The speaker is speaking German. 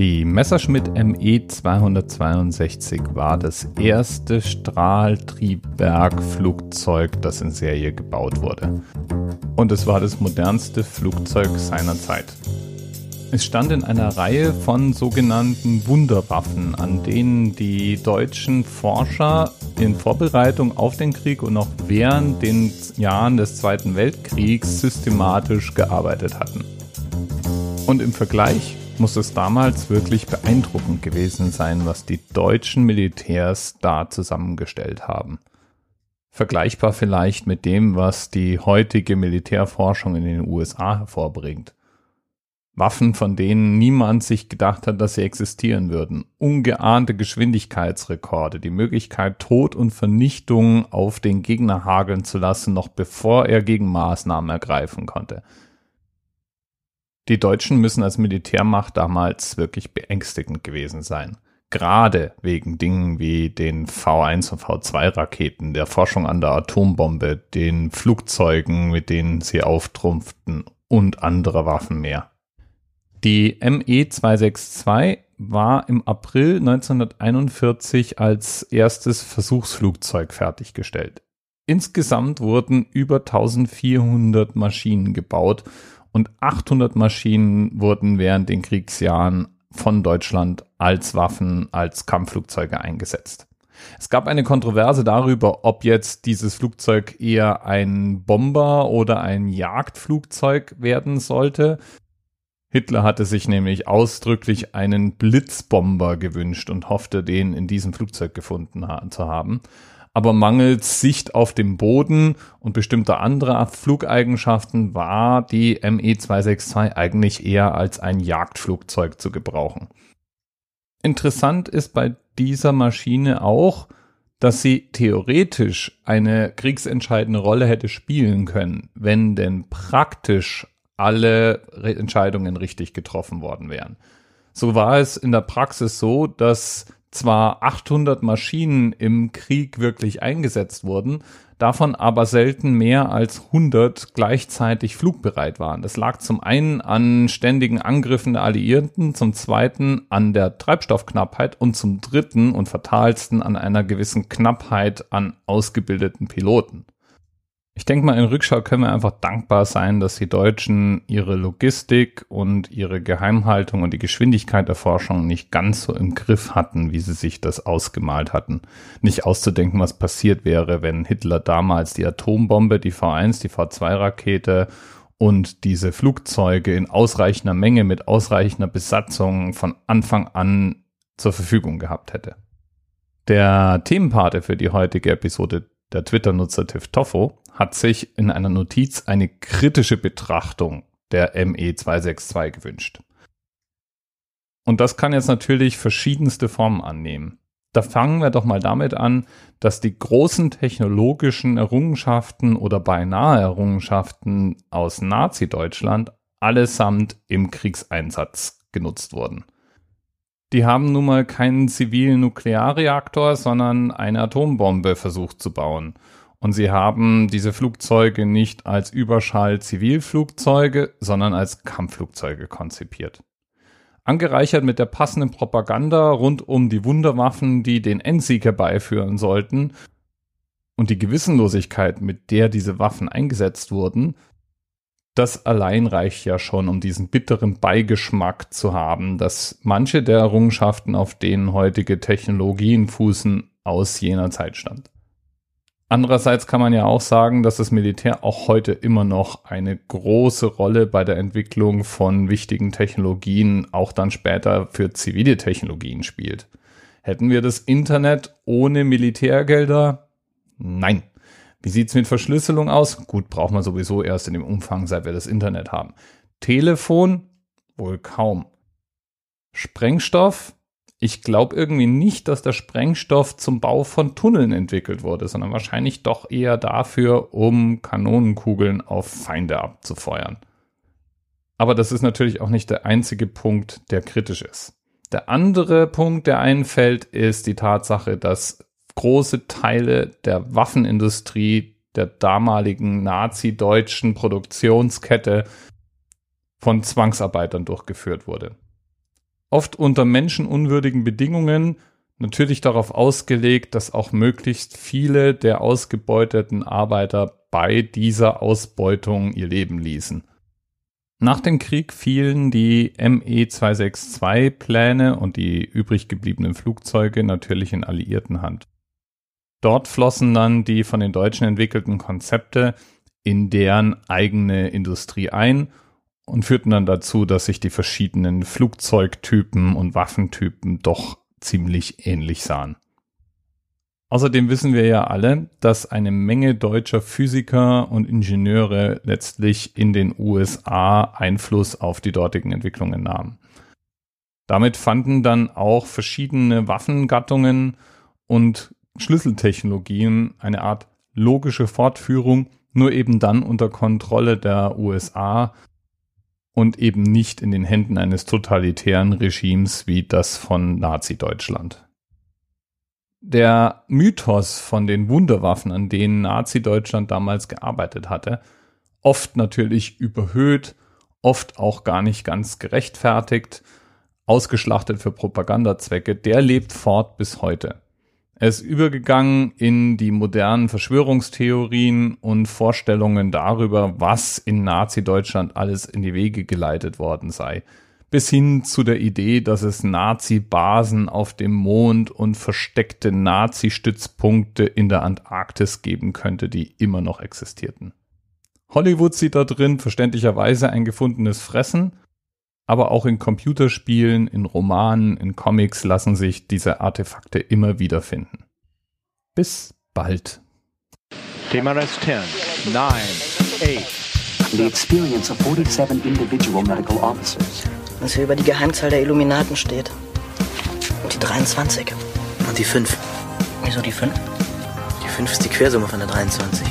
Die Messerschmitt ME 262 war das erste Strahltriebwerkflugzeug, das in Serie gebaut wurde. Und es war das modernste Flugzeug seiner Zeit. Es stand in einer Reihe von sogenannten Wunderwaffen, an denen die deutschen Forscher in Vorbereitung auf den Krieg und auch während den Jahren des Zweiten Weltkriegs systematisch gearbeitet hatten. Und im Vergleich muss es damals wirklich beeindruckend gewesen sein, was die deutschen Militärs da zusammengestellt haben. Vergleichbar vielleicht mit dem, was die heutige Militärforschung in den USA hervorbringt. Waffen, von denen niemand sich gedacht hat, dass sie existieren würden. Ungeahnte Geschwindigkeitsrekorde, die Möglichkeit, Tod und Vernichtung auf den Gegner hageln zu lassen, noch bevor er Gegenmaßnahmen ergreifen konnte. Die Deutschen müssen als Militärmacht damals wirklich beängstigend gewesen sein. Gerade wegen Dingen wie den V1 und V2 Raketen, der Forschung an der Atombombe, den Flugzeugen, mit denen sie auftrumpften und anderer Waffen mehr. Die ME 262 war im April 1941 als erstes Versuchsflugzeug fertiggestellt. Insgesamt wurden über 1400 Maschinen gebaut und 800 Maschinen wurden während den Kriegsjahren von Deutschland als Waffen, als Kampfflugzeuge eingesetzt. Es gab eine Kontroverse darüber, ob jetzt dieses Flugzeug eher ein Bomber oder ein Jagdflugzeug werden sollte. Hitler hatte sich nämlich ausdrücklich einen Blitzbomber gewünscht und hoffte, den in diesem Flugzeug gefunden zu haben aber mangels Sicht auf dem Boden und bestimmter anderer Flugeigenschaften war die ME 262 eigentlich eher als ein Jagdflugzeug zu gebrauchen. Interessant ist bei dieser Maschine auch, dass sie theoretisch eine kriegsentscheidende Rolle hätte spielen können, wenn denn praktisch alle Entscheidungen richtig getroffen worden wären. So war es in der Praxis so, dass zwar 800 Maschinen im Krieg wirklich eingesetzt wurden, davon aber selten mehr als 100 gleichzeitig flugbereit waren. Das lag zum einen an ständigen Angriffen der Alliierten, zum zweiten an der Treibstoffknappheit und zum dritten und fatalsten an einer gewissen Knappheit an ausgebildeten Piloten. Ich denke mal, in Rückschau können wir einfach dankbar sein, dass die Deutschen ihre Logistik und ihre Geheimhaltung und die Geschwindigkeit der Forschung nicht ganz so im Griff hatten, wie sie sich das ausgemalt hatten. Nicht auszudenken, was passiert wäre, wenn Hitler damals die Atombombe, die V1, die V2-Rakete und diese Flugzeuge in ausreichender Menge mit ausreichender Besatzung von Anfang an zur Verfügung gehabt hätte. Der Themenpate für die heutige Episode der Twitter-Nutzer Tiftoffo, hat sich in einer Notiz eine kritische Betrachtung der ME262 gewünscht. Und das kann jetzt natürlich verschiedenste Formen annehmen. Da fangen wir doch mal damit an, dass die großen technologischen Errungenschaften oder beinahe Errungenschaften aus Nazi-Deutschland allesamt im Kriegseinsatz genutzt wurden. Die haben nun mal keinen zivilen Nuklearreaktor, sondern eine Atombombe versucht zu bauen. Und sie haben diese Flugzeuge nicht als Überschall-Zivilflugzeuge, sondern als Kampfflugzeuge konzipiert. Angereichert mit der passenden Propaganda rund um die Wunderwaffen, die den Endsieg herbeiführen sollten, und die Gewissenlosigkeit, mit der diese Waffen eingesetzt wurden, das allein reicht ja schon, um diesen bitteren Beigeschmack zu haben, dass manche der Errungenschaften, auf denen heutige Technologien fußen, aus jener Zeit stammt. Andererseits kann man ja auch sagen, dass das Militär auch heute immer noch eine große Rolle bei der Entwicklung von wichtigen Technologien, auch dann später für zivile Technologien spielt. Hätten wir das Internet ohne Militärgelder? Nein. Wie sieht's mit Verschlüsselung aus? Gut, braucht man sowieso erst in dem Umfang, seit wir das Internet haben. Telefon? Wohl kaum. Sprengstoff? Ich glaube irgendwie nicht, dass der Sprengstoff zum Bau von Tunneln entwickelt wurde, sondern wahrscheinlich doch eher dafür, um Kanonenkugeln auf Feinde abzufeuern. Aber das ist natürlich auch nicht der einzige Punkt, der kritisch ist. Der andere Punkt, der einfällt, ist die Tatsache, dass große Teile der Waffenindustrie der damaligen nazi-deutschen Produktionskette von Zwangsarbeitern durchgeführt wurde. oft unter menschenunwürdigen Bedingungen, natürlich darauf ausgelegt, dass auch möglichst viele der ausgebeuteten Arbeiter bei dieser Ausbeutung ihr Leben ließen. Nach dem Krieg fielen die ME-262-Pläne und die übrig gebliebenen Flugzeuge natürlich in alliierten Hand. Dort flossen dann die von den Deutschen entwickelten Konzepte in deren eigene Industrie ein und führten dann dazu, dass sich die verschiedenen Flugzeugtypen und Waffentypen doch ziemlich ähnlich sahen. Außerdem wissen wir ja alle, dass eine Menge deutscher Physiker und Ingenieure letztlich in den USA Einfluss auf die dortigen Entwicklungen nahmen. Damit fanden dann auch verschiedene Waffengattungen und Schlüsseltechnologien eine Art logische Fortführung, nur eben dann unter Kontrolle der USA und eben nicht in den Händen eines totalitären Regimes wie das von Nazi-Deutschland der Mythos von den Wunderwaffen, an denen Nazi-Deutschland damals gearbeitet hatte, oft natürlich überhöht, oft auch gar nicht ganz gerechtfertigt, ausgeschlachtet für Propagandazwecke, der lebt fort bis heute. Er ist übergegangen in die modernen Verschwörungstheorien und Vorstellungen darüber, was in Nazi-Deutschland alles in die Wege geleitet worden sei bis hin zu der Idee, dass es Nazi-Basen auf dem Mond und versteckte Nazi-Stützpunkte in der Antarktis geben könnte, die immer noch existierten. Hollywood sieht da drin verständlicherweise ein gefundenes Fressen, aber auch in Computerspielen, in Romanen, in Comics lassen sich diese Artefakte immer wieder finden. Bis bald. TMRS 10, 9, 8. The experience of 47 individual medical officers was hier über die Geheimzahl der Illuminaten steht. Und die 23. Und die 5. Wieso die 5? Die 5 ist die Quersumme von der 23.